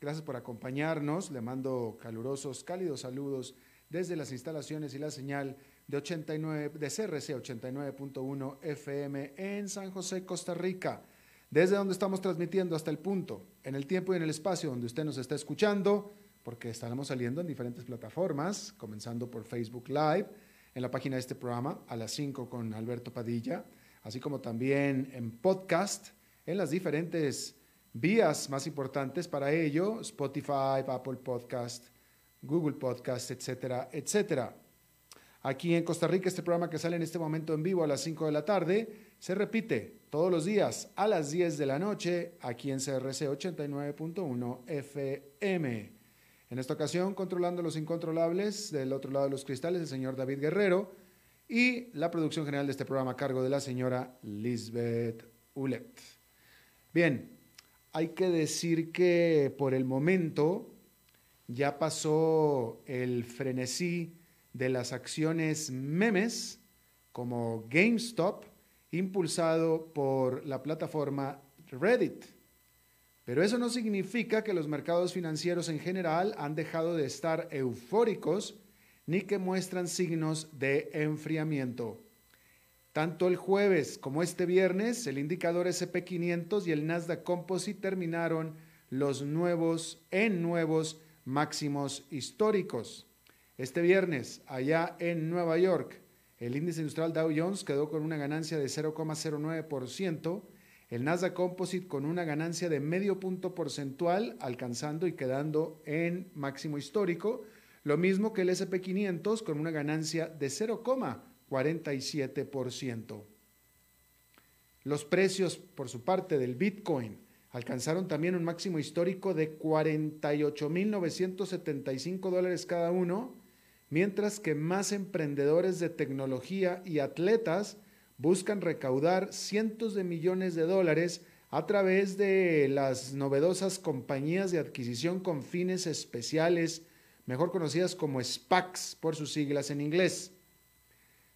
gracias por acompañarnos. Le mando calurosos, cálidos saludos desde las instalaciones y la señal de, 89, de CRC 89.1 FM en San José, Costa Rica. Desde donde estamos transmitiendo hasta el punto, en el tiempo y en el espacio donde usted nos está escuchando, porque estaremos saliendo en diferentes plataformas, comenzando por Facebook Live en la página de este programa a las 5 con Alberto Padilla, así como también en podcast, en las diferentes vías más importantes para ello, Spotify, Apple Podcast, Google Podcast, etcétera, etcétera. Aquí en Costa Rica, este programa que sale en este momento en vivo a las 5 de la tarde, se repite todos los días a las 10 de la noche aquí en CRC 89.1 FM. En esta ocasión, controlando los incontrolables, del otro lado de los cristales, el señor David Guerrero y la producción general de este programa a cargo de la señora Lisbeth Ulet. Bien, hay que decir que por el momento ya pasó el frenesí de las acciones memes como GameStop, impulsado por la plataforma Reddit. Pero eso no significa que los mercados financieros en general han dejado de estar eufóricos ni que muestran signos de enfriamiento. Tanto el jueves como este viernes, el indicador SP500 y el Nasdaq Composite terminaron los nuevos en nuevos máximos históricos. Este viernes, allá en Nueva York, el índice industrial Dow Jones quedó con una ganancia de 0,09%, el Nasdaq Composite con una ganancia de medio punto porcentual, alcanzando y quedando en máximo histórico, lo mismo que el SP500 con una ganancia de 0,47%. Los precios, por su parte, del Bitcoin alcanzaron también un máximo histórico de 48.975 dólares cada uno, mientras que más emprendedores de tecnología y atletas buscan recaudar cientos de millones de dólares a través de las novedosas compañías de adquisición con fines especiales, mejor conocidas como SPACs por sus siglas en inglés.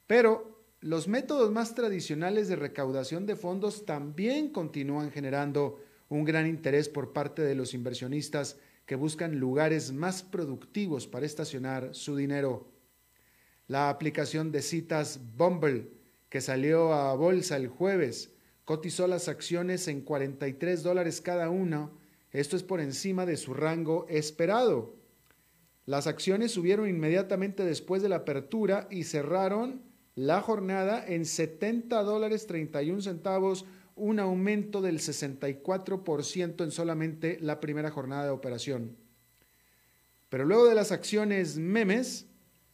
Pero los métodos más tradicionales de recaudación de fondos también continúan generando un gran interés por parte de los inversionistas que buscan lugares más productivos para estacionar su dinero. La aplicación de citas Bumble que salió a bolsa el jueves, cotizó las acciones en 43 dólares cada una. Esto es por encima de su rango esperado. Las acciones subieron inmediatamente después de la apertura y cerraron la jornada en 70 dólares 31 centavos, un aumento del 64% en solamente la primera jornada de operación. Pero luego de las acciones memes,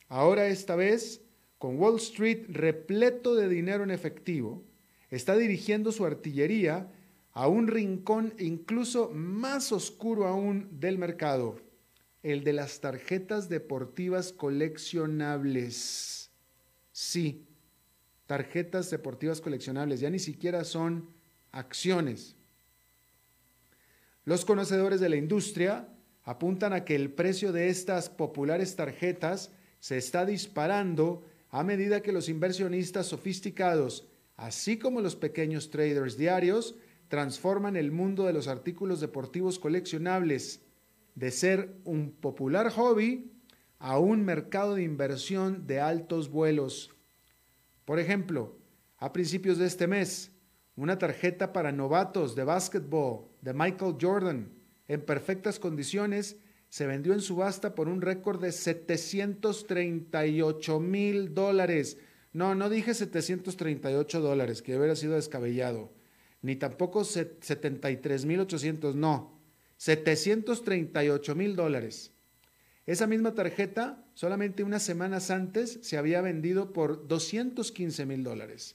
ahora esta vez con Wall Street repleto de dinero en efectivo, está dirigiendo su artillería a un rincón incluso más oscuro aún del mercado, el de las tarjetas deportivas coleccionables. Sí, tarjetas deportivas coleccionables, ya ni siquiera son acciones. Los conocedores de la industria apuntan a que el precio de estas populares tarjetas se está disparando a medida que los inversionistas sofisticados, así como los pequeños traders diarios, transforman el mundo de los artículos deportivos coleccionables de ser un popular hobby a un mercado de inversión de altos vuelos. Por ejemplo, a principios de este mes, una tarjeta para novatos de básquetbol de Michael Jordan en perfectas condiciones se vendió en subasta por un récord de 738 mil dólares. No, no dije 738 dólares, que hubiera sido descabellado. ni tampoco 73.800, no, 738 mil dólares. Esa misma tarjeta, solamente unas semanas antes, se había vendido por 215 mil dólares.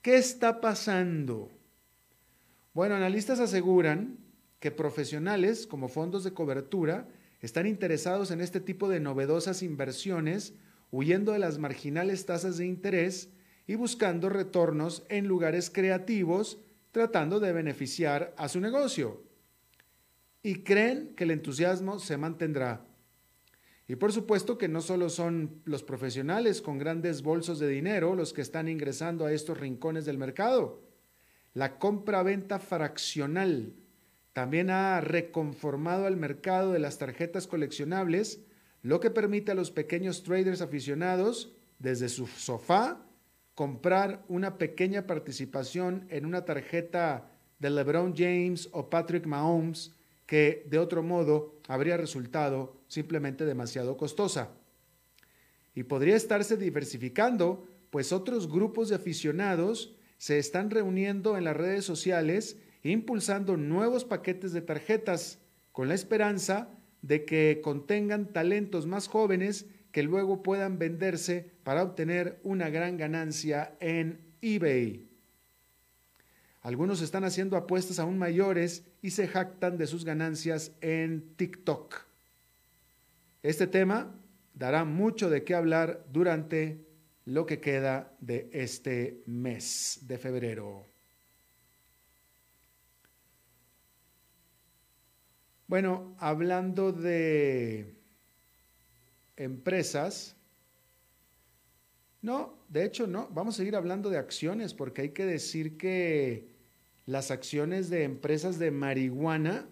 ¿Qué está pasando? Bueno, analistas aseguran que profesionales como fondos de cobertura están interesados en este tipo de novedosas inversiones, huyendo de las marginales tasas de interés y buscando retornos en lugares creativos, tratando de beneficiar a su negocio. Y creen que el entusiasmo se mantendrá. Y por supuesto que no solo son los profesionales con grandes bolsos de dinero los que están ingresando a estos rincones del mercado. La compra-venta fraccional también ha reconformado al mercado de las tarjetas coleccionables, lo que permite a los pequeños traders aficionados, desde su sofá, comprar una pequeña participación en una tarjeta de LeBron James o Patrick Mahomes que de otro modo habría resultado simplemente demasiado costosa. Y podría estarse diversificando, pues otros grupos de aficionados se están reuniendo en las redes sociales impulsando nuevos paquetes de tarjetas con la esperanza de que contengan talentos más jóvenes que luego puedan venderse para obtener una gran ganancia en eBay. Algunos están haciendo apuestas aún mayores y se jactan de sus ganancias en TikTok. Este tema dará mucho de qué hablar durante lo que queda de este mes de febrero. Bueno, hablando de empresas, no, de hecho no, vamos a seguir hablando de acciones porque hay que decir que las acciones de empresas de marihuana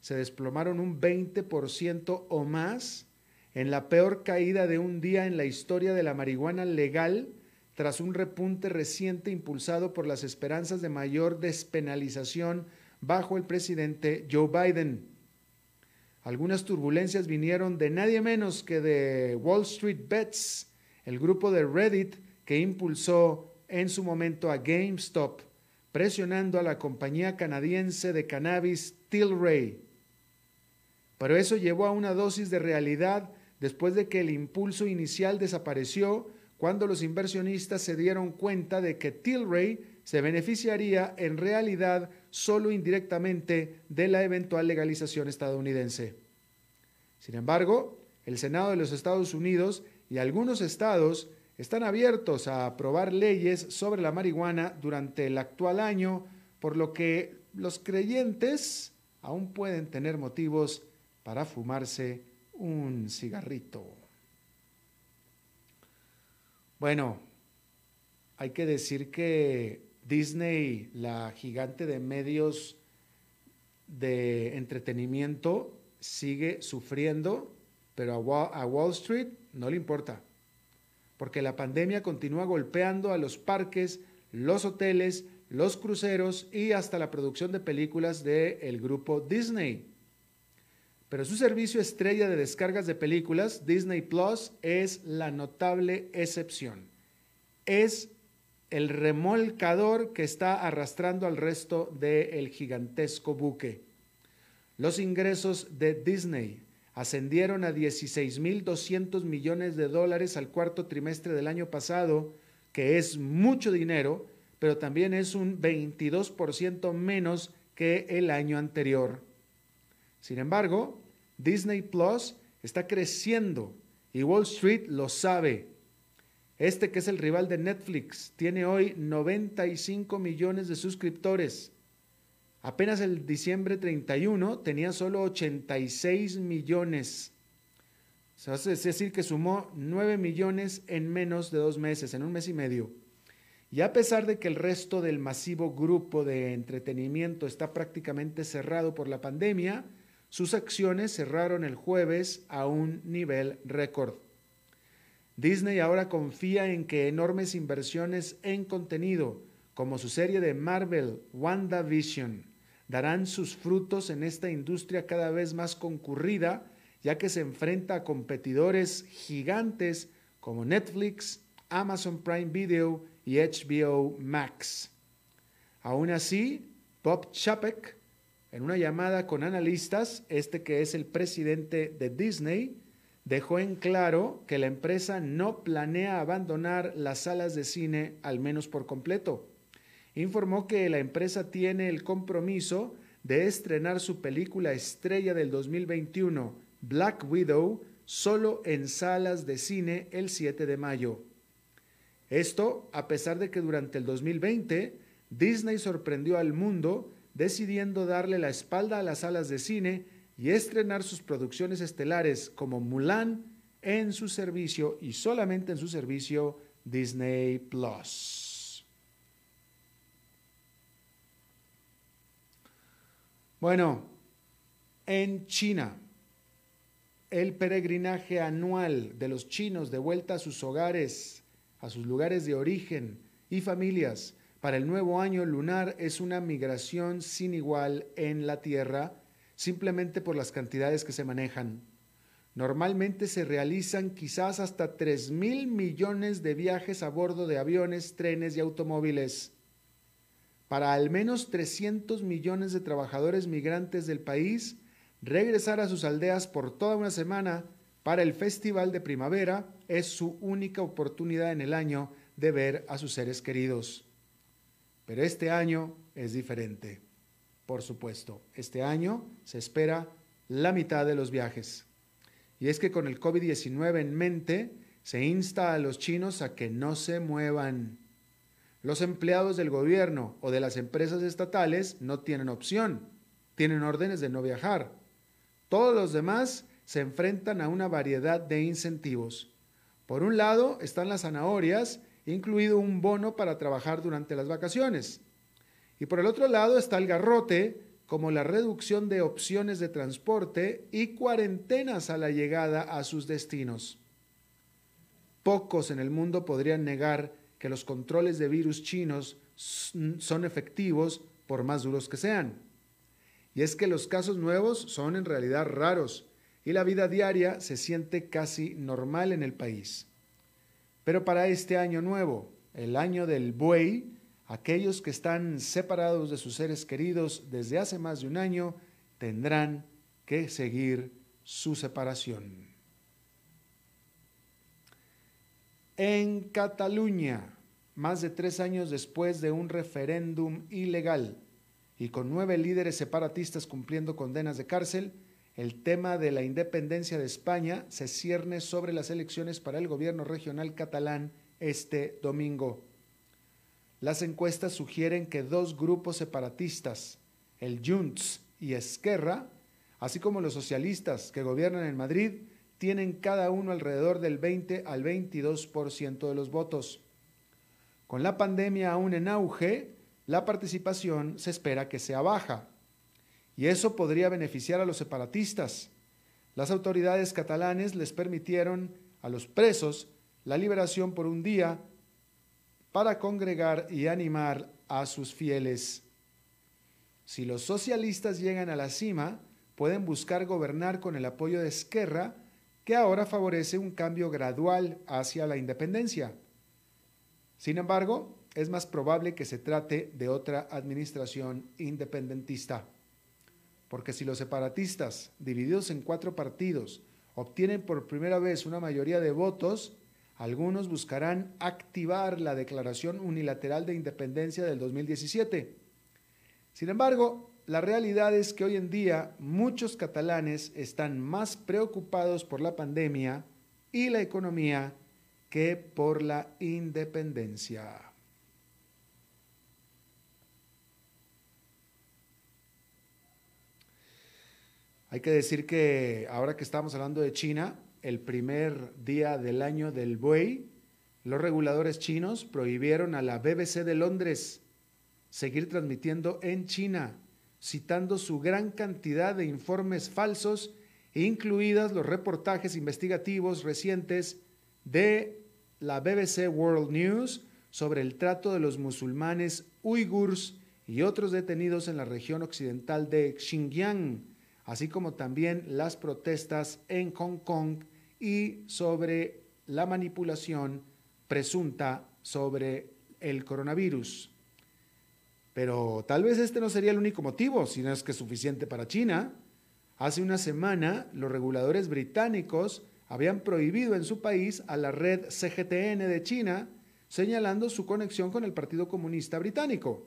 se desplomaron un 20% o más en la peor caída de un día en la historia de la marihuana legal tras un repunte reciente impulsado por las esperanzas de mayor despenalización bajo el presidente Joe Biden. Algunas turbulencias vinieron de nadie menos que de Wall Street Bets, el grupo de Reddit que impulsó en su momento a GameStop, presionando a la compañía canadiense de cannabis Tilray. Pero eso llevó a una dosis de realidad después de que el impulso inicial desapareció cuando los inversionistas se dieron cuenta de que Tilray se beneficiaría en realidad solo indirectamente de la eventual legalización estadounidense. Sin embargo, el Senado de los Estados Unidos y algunos estados están abiertos a aprobar leyes sobre la marihuana durante el actual año, por lo que los creyentes aún pueden tener motivos para fumarse un cigarrito. Bueno, hay que decir que Disney, la gigante de medios de entretenimiento, sigue sufriendo, pero a Wall Street no le importa, porque la pandemia continúa golpeando a los parques, los hoteles, los cruceros y hasta la producción de películas del grupo Disney. Pero su servicio estrella de descargas de películas, Disney Plus, es la notable excepción. Es el remolcador que está arrastrando al resto del gigantesco buque. Los ingresos de Disney ascendieron a 16.200 millones de dólares al cuarto trimestre del año pasado, que es mucho dinero, pero también es un 22% menos que el año anterior. Sin embargo, Disney Plus está creciendo y Wall Street lo sabe este que es el rival de Netflix tiene hoy 95 millones de suscriptores. Apenas el diciembre 31 tenía solo 86 millones. Es decir, que sumó 9 millones en menos de dos meses, en un mes y medio. Y a pesar de que el resto del masivo grupo de entretenimiento está prácticamente cerrado por la pandemia, sus acciones cerraron el jueves a un nivel récord. Disney ahora confía en que enormes inversiones en contenido, como su serie de Marvel WandaVision, darán sus frutos en esta industria cada vez más concurrida, ya que se enfrenta a competidores gigantes como Netflix, Amazon Prime Video y HBO Max. Aún así, Bob Chapek, en una llamada con analistas, este que es el presidente de Disney, dejó en claro que la empresa no planea abandonar las salas de cine, al menos por completo. Informó que la empresa tiene el compromiso de estrenar su película estrella del 2021, Black Widow, solo en salas de cine el 7 de mayo. Esto a pesar de que durante el 2020 Disney sorprendió al mundo decidiendo darle la espalda a las salas de cine y estrenar sus producciones estelares como Mulan en su servicio y solamente en su servicio Disney Plus. Bueno, en China, el peregrinaje anual de los chinos de vuelta a sus hogares, a sus lugares de origen y familias para el nuevo año lunar es una migración sin igual en la Tierra, simplemente por las cantidades que se manejan. Normalmente se realizan quizás hasta 3 mil millones de viajes a bordo de aviones, trenes y automóviles. Para al menos 300 millones de trabajadores migrantes del país, regresar a sus aldeas por toda una semana para el Festival de Primavera es su única oportunidad en el año de ver a sus seres queridos. Pero este año es diferente. Por supuesto, este año se espera la mitad de los viajes. Y es que con el COVID-19 en mente, se insta a los chinos a que no se muevan. Los empleados del gobierno o de las empresas estatales no tienen opción, tienen órdenes de no viajar. Todos los demás se enfrentan a una variedad de incentivos. Por un lado están las zanahorias incluido un bono para trabajar durante las vacaciones. Y por el otro lado está el garrote, como la reducción de opciones de transporte y cuarentenas a la llegada a sus destinos. Pocos en el mundo podrían negar que los controles de virus chinos son efectivos por más duros que sean. Y es que los casos nuevos son en realidad raros y la vida diaria se siente casi normal en el país. Pero para este año nuevo, el año del buey, aquellos que están separados de sus seres queridos desde hace más de un año tendrán que seguir su separación. En Cataluña, más de tres años después de un referéndum ilegal y con nueve líderes separatistas cumpliendo condenas de cárcel, el tema de la independencia de España se cierne sobre las elecciones para el gobierno regional catalán este domingo. Las encuestas sugieren que dos grupos separatistas, el Junts y Esquerra, así como los socialistas que gobiernan en Madrid, tienen cada uno alrededor del 20 al 22% de los votos. Con la pandemia aún en auge, la participación se espera que sea baja y eso podría beneficiar a los separatistas. Las autoridades catalanes les permitieron a los presos la liberación por un día para congregar y animar a sus fieles. Si los socialistas llegan a la cima, pueden buscar gobernar con el apoyo de Esquerra, que ahora favorece un cambio gradual hacia la independencia. Sin embargo, es más probable que se trate de otra administración independentista porque si los separatistas, divididos en cuatro partidos, obtienen por primera vez una mayoría de votos, algunos buscarán activar la declaración unilateral de independencia del 2017. Sin embargo, la realidad es que hoy en día muchos catalanes están más preocupados por la pandemia y la economía que por la independencia. Hay que decir que ahora que estamos hablando de China, el primer día del año del buey, los reguladores chinos prohibieron a la BBC de Londres seguir transmitiendo en China, citando su gran cantidad de informes falsos, incluidas los reportajes investigativos recientes de la BBC World News sobre el trato de los musulmanes uigurs y otros detenidos en la región occidental de Xinjiang así como también las protestas en Hong Kong y sobre la manipulación presunta sobre el coronavirus. Pero tal vez este no sería el único motivo, si no es que suficiente para China. Hace una semana, los reguladores británicos habían prohibido en su país a la red CGTN de China, señalando su conexión con el Partido Comunista Británico.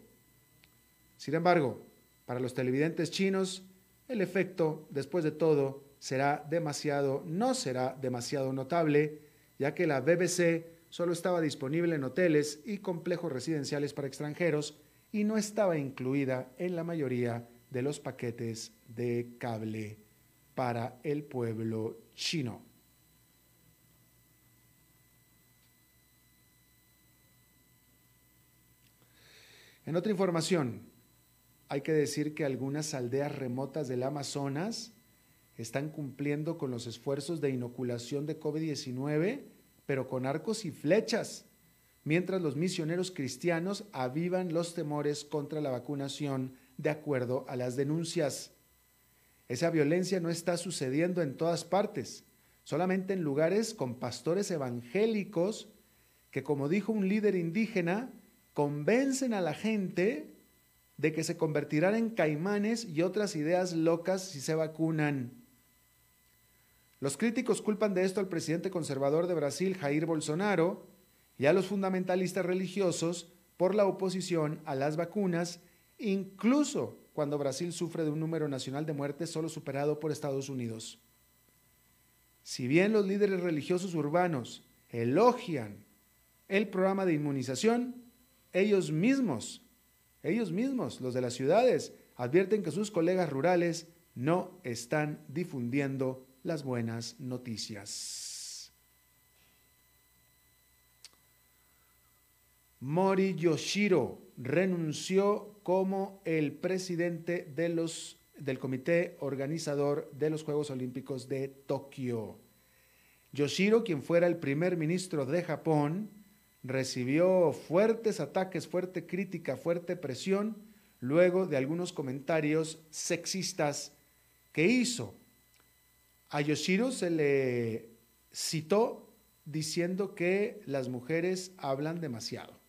Sin embargo, para los televidentes chinos, el efecto, después de todo, será demasiado, no será demasiado notable, ya que la BBC solo estaba disponible en hoteles y complejos residenciales para extranjeros y no estaba incluida en la mayoría de los paquetes de cable para el pueblo chino. En otra información, hay que decir que algunas aldeas remotas del Amazonas están cumpliendo con los esfuerzos de inoculación de COVID-19, pero con arcos y flechas, mientras los misioneros cristianos avivan los temores contra la vacunación de acuerdo a las denuncias. Esa violencia no está sucediendo en todas partes, solamente en lugares con pastores evangélicos que, como dijo un líder indígena, convencen a la gente de que se convertirán en caimanes y otras ideas locas si se vacunan. Los críticos culpan de esto al presidente conservador de Brasil, Jair Bolsonaro, y a los fundamentalistas religiosos por la oposición a las vacunas, incluso cuando Brasil sufre de un número nacional de muertes solo superado por Estados Unidos. Si bien los líderes religiosos urbanos elogian el programa de inmunización, ellos mismos, ellos mismos, los de las ciudades, advierten que sus colegas rurales no están difundiendo las buenas noticias. Mori Yoshiro renunció como el presidente del comité organizador de los Juegos Olímpicos de Tokio. Yoshiro, quien fuera el primer ministro de Japón, recibió fuertes ataques, fuerte crítica, fuerte presión, luego de algunos comentarios sexistas que hizo. A Yoshiro se le citó diciendo que las mujeres hablan demasiado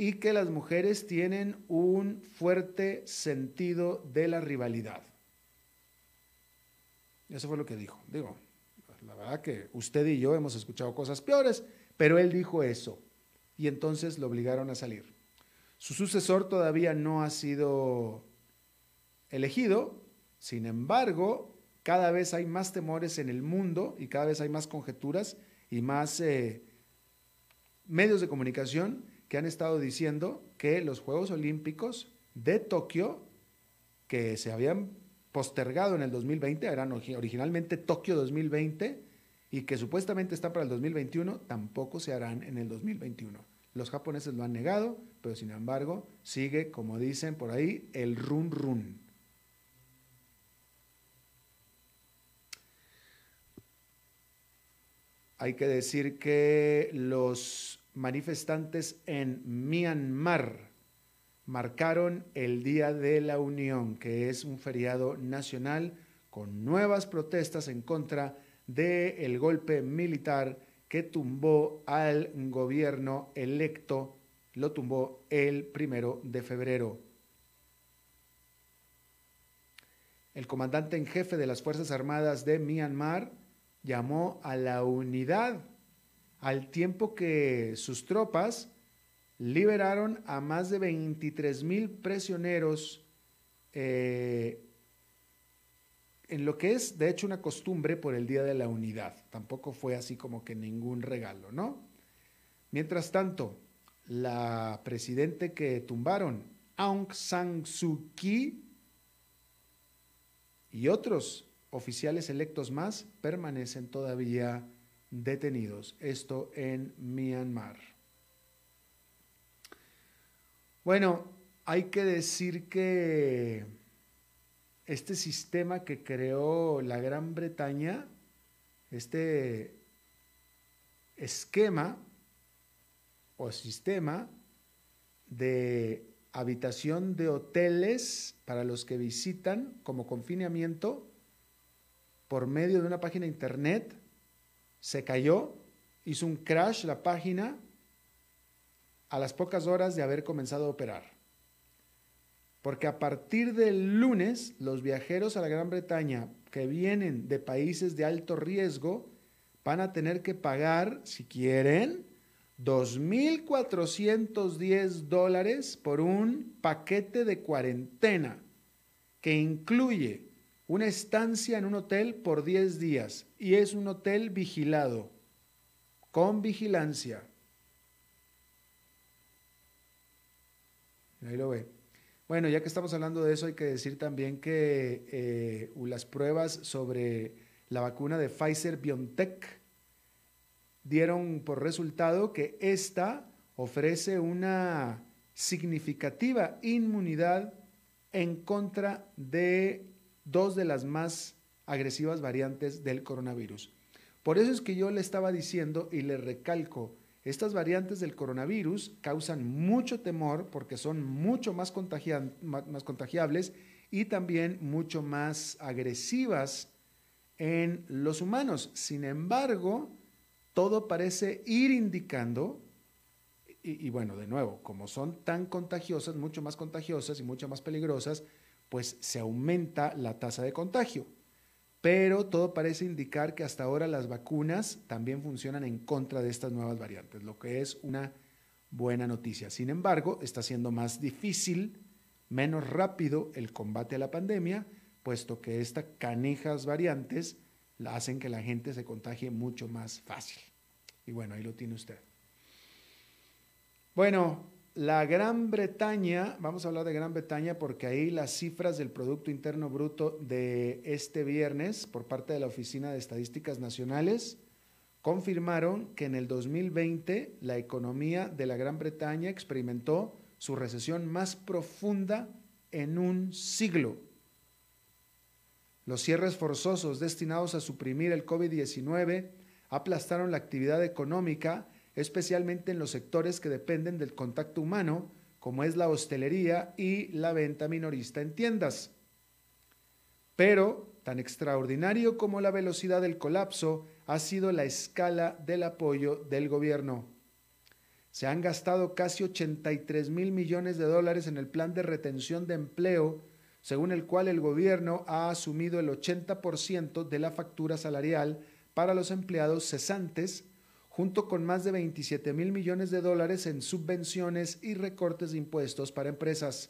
y que las mujeres tienen un fuerte sentido de la rivalidad. Eso fue lo que dijo. Digo, la verdad que usted y yo hemos escuchado cosas peores, pero él dijo eso y entonces lo obligaron a salir. Su sucesor todavía no ha sido elegido, sin embargo, cada vez hay más temores en el mundo y cada vez hay más conjeturas y más eh, medios de comunicación que han estado diciendo que los Juegos Olímpicos de Tokio, que se habían postergado en el 2020, eran originalmente Tokio 2020, y que supuestamente está para el 2021, tampoco se harán en el 2021. Los japoneses lo han negado, pero sin embargo sigue, como dicen por ahí, el run run. Hay que decir que los manifestantes en Myanmar marcaron el Día de la Unión, que es un feriado nacional con nuevas protestas en contra de del golpe militar que tumbó al gobierno electo, lo tumbó el primero de febrero. El comandante en jefe de las Fuerzas Armadas de Myanmar llamó a la unidad al tiempo que sus tropas liberaron a más de 23 mil prisioneros eh, en lo que es, de hecho, una costumbre por el Día de la Unidad. Tampoco fue así como que ningún regalo, ¿no? Mientras tanto, la presidente que tumbaron, Aung San Suu Kyi, y otros oficiales electos más permanecen todavía detenidos. Esto en Myanmar. Bueno, hay que decir que este sistema que creó la Gran Bretaña, este esquema o sistema de habitación de hoteles para los que visitan como confinamiento por medio de una página internet, se cayó, hizo un crash la página a las pocas horas de haber comenzado a operar. Porque a partir del lunes, los viajeros a la Gran Bretaña que vienen de países de alto riesgo van a tener que pagar, si quieren, 2.410 dólares por un paquete de cuarentena que incluye una estancia en un hotel por 10 días y es un hotel vigilado, con vigilancia. Ahí lo ve. Bueno, ya que estamos hablando de eso, hay que decir también que eh, las pruebas sobre la vacuna de Pfizer BioNTech dieron por resultado que esta ofrece una significativa inmunidad en contra de dos de las más agresivas variantes del coronavirus. Por eso es que yo le estaba diciendo y le recalco, estas variantes del coronavirus causan mucho temor porque son mucho más, más contagiables y también mucho más agresivas en los humanos. Sin embargo, todo parece ir indicando, y, bueno, de nuevo, como son tan contagiosas, mucho más contagiosas y mucho más peligrosas, pues se aumenta la tasa de contagio. Pero todo parece indicar que hasta ahora las vacunas también funcionan en contra de estas nuevas variantes, lo que es una buena noticia. Sin embargo, está siendo más difícil, menos rápido el combate a la pandemia, puesto que estas canijas variantes hacen que la gente se contagie mucho más fácil. Y bueno, ahí lo tiene usted. Bueno, la Gran Bretaña, vamos a hablar de Gran Bretaña porque ahí las cifras del Producto Interno Bruto de este viernes por parte de la Oficina de Estadísticas Nacionales confirmaron que en el 2020 la economía de la Gran Bretaña experimentó su recesión más profunda en un siglo. Los cierres forzosos destinados a suprimir el COVID-19 aplastaron la actividad económica, especialmente en los sectores que dependen del contacto humano, como es la hostelería y la venta minorista en tiendas. Pero, tan extraordinario como la velocidad del colapso ha sido la escala del apoyo del gobierno. Se han gastado casi 83 mil millones de dólares en el plan de retención de empleo según el cual el gobierno ha asumido el 80% de la factura salarial para los empleados cesantes, junto con más de 27 mil millones de dólares en subvenciones y recortes de impuestos para empresas.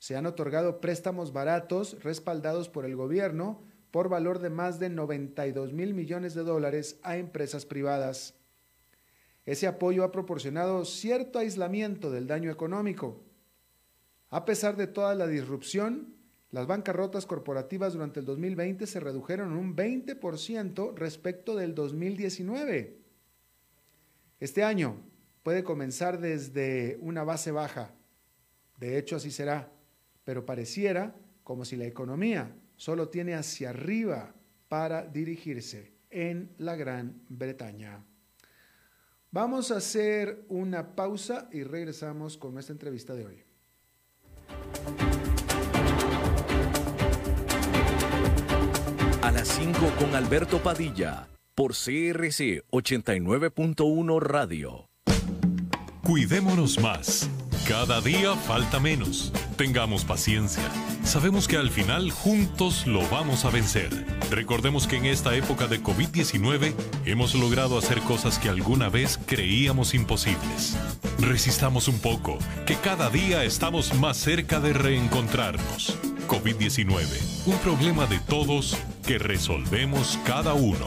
Se han otorgado préstamos baratos respaldados por el gobierno por valor de más de 92 mil millones de dólares a empresas privadas. Ese apoyo ha proporcionado cierto aislamiento del daño económico a pesar de toda la disrupción, las bancarrotas corporativas durante el 2020 se redujeron un 20% respecto del 2019. Este año puede comenzar desde una base baja. De hecho, así será. Pero pareciera como si la economía solo tiene hacia arriba para dirigirse en la Gran Bretaña. Vamos a hacer una pausa y regresamos con nuestra entrevista de hoy. A las 5 con Alberto Padilla, por CRC 89.1 Radio. Cuidémonos más. Cada día falta menos. Tengamos paciencia. Sabemos que al final juntos lo vamos a vencer. Recordemos que en esta época de COVID-19 hemos logrado hacer cosas que alguna vez creíamos imposibles. Resistamos un poco, que cada día estamos más cerca de reencontrarnos. COVID-19, un problema de todos que resolvemos cada uno.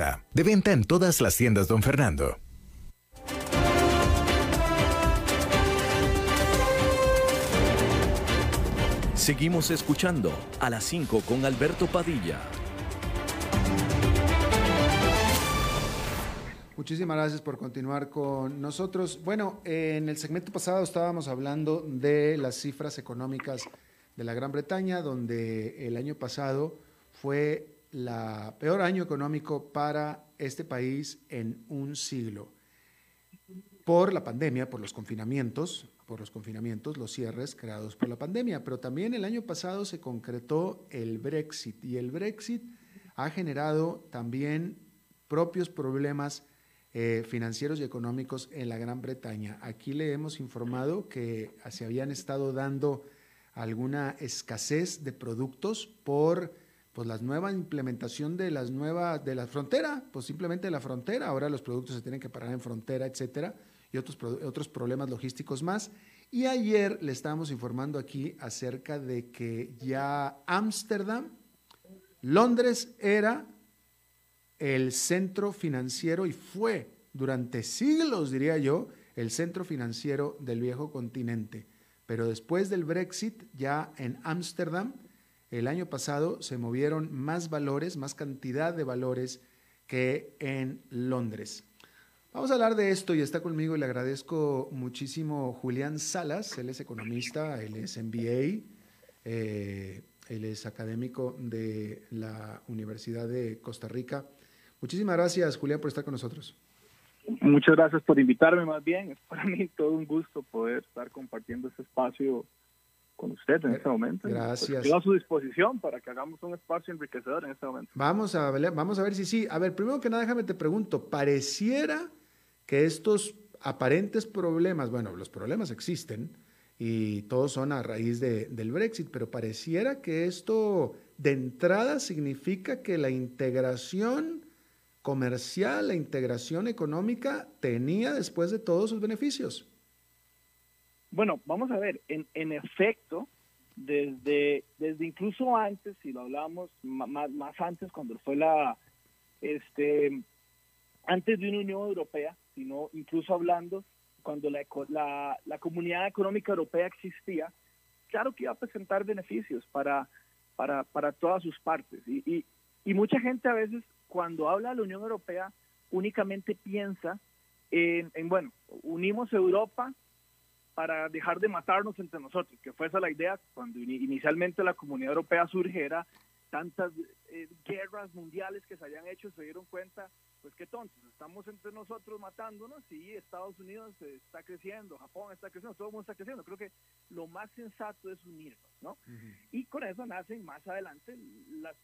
De venta en todas las tiendas, don Fernando. Seguimos escuchando a las 5 con Alberto Padilla. Muchísimas gracias por continuar con nosotros. Bueno, en el segmento pasado estábamos hablando de las cifras económicas de la Gran Bretaña, donde el año pasado fue la peor año económico para este país en un siglo. Por la pandemia, por los confinamientos, por los confinamientos, los cierres creados por la pandemia, pero también el año pasado se concretó el Brexit y el Brexit ha generado también propios problemas eh, financieros y económicos en la Gran Bretaña. Aquí le hemos informado que se habían estado dando alguna escasez de productos por pues la nueva implementación de las nuevas, de la frontera, pues simplemente la frontera, ahora los productos se tienen que parar en frontera, etcétera, y otros, otros problemas logísticos más. Y ayer le estábamos informando aquí acerca de que ya Ámsterdam, Londres era el centro financiero y fue durante siglos, diría yo, el centro financiero del viejo continente. Pero después del Brexit, ya en Ámsterdam, el año pasado se movieron más valores, más cantidad de valores que en Londres. Vamos a hablar de esto y está conmigo y le agradezco muchísimo Julián Salas, él es economista, él es MBA, eh, él es académico de la Universidad de Costa Rica. Muchísimas gracias Julián por estar con nosotros. Muchas gracias por invitarme más bien, es para mí todo un gusto poder estar compartiendo este espacio con usted en este momento. Pues, Gracias. Estoy a su disposición para que hagamos un espacio enriquecedor en este momento. Vamos a ver, vamos a ver si sí. A ver, primero que nada, déjame te pregunto, pareciera que estos aparentes problemas, bueno, los problemas existen y todos son a raíz de, del Brexit, pero pareciera que esto de entrada significa que la integración comercial, la integración económica tenía después de todos sus beneficios. Bueno, vamos a ver, en, en efecto, desde, desde incluso antes, si lo hablamos más, más antes, cuando fue la, este, antes de una Unión Europea, sino incluso hablando cuando la, la, la, Comunidad Económica Europea existía, claro que iba a presentar beneficios para, para, para todas sus partes. Y, y, y, mucha gente a veces cuando habla de la Unión Europea únicamente piensa en, en bueno, unimos Europa para dejar de matarnos entre nosotros, que fue esa la idea cuando inicialmente la comunidad europea surgiera, tantas eh, guerras mundiales que se habían hecho, se dieron cuenta, pues qué tontos, estamos entre nosotros matándonos y Estados Unidos está creciendo, Japón está creciendo, todo el mundo está creciendo. Creo que lo más sensato es unirnos, ¿no? Y con eso nacen más adelante las,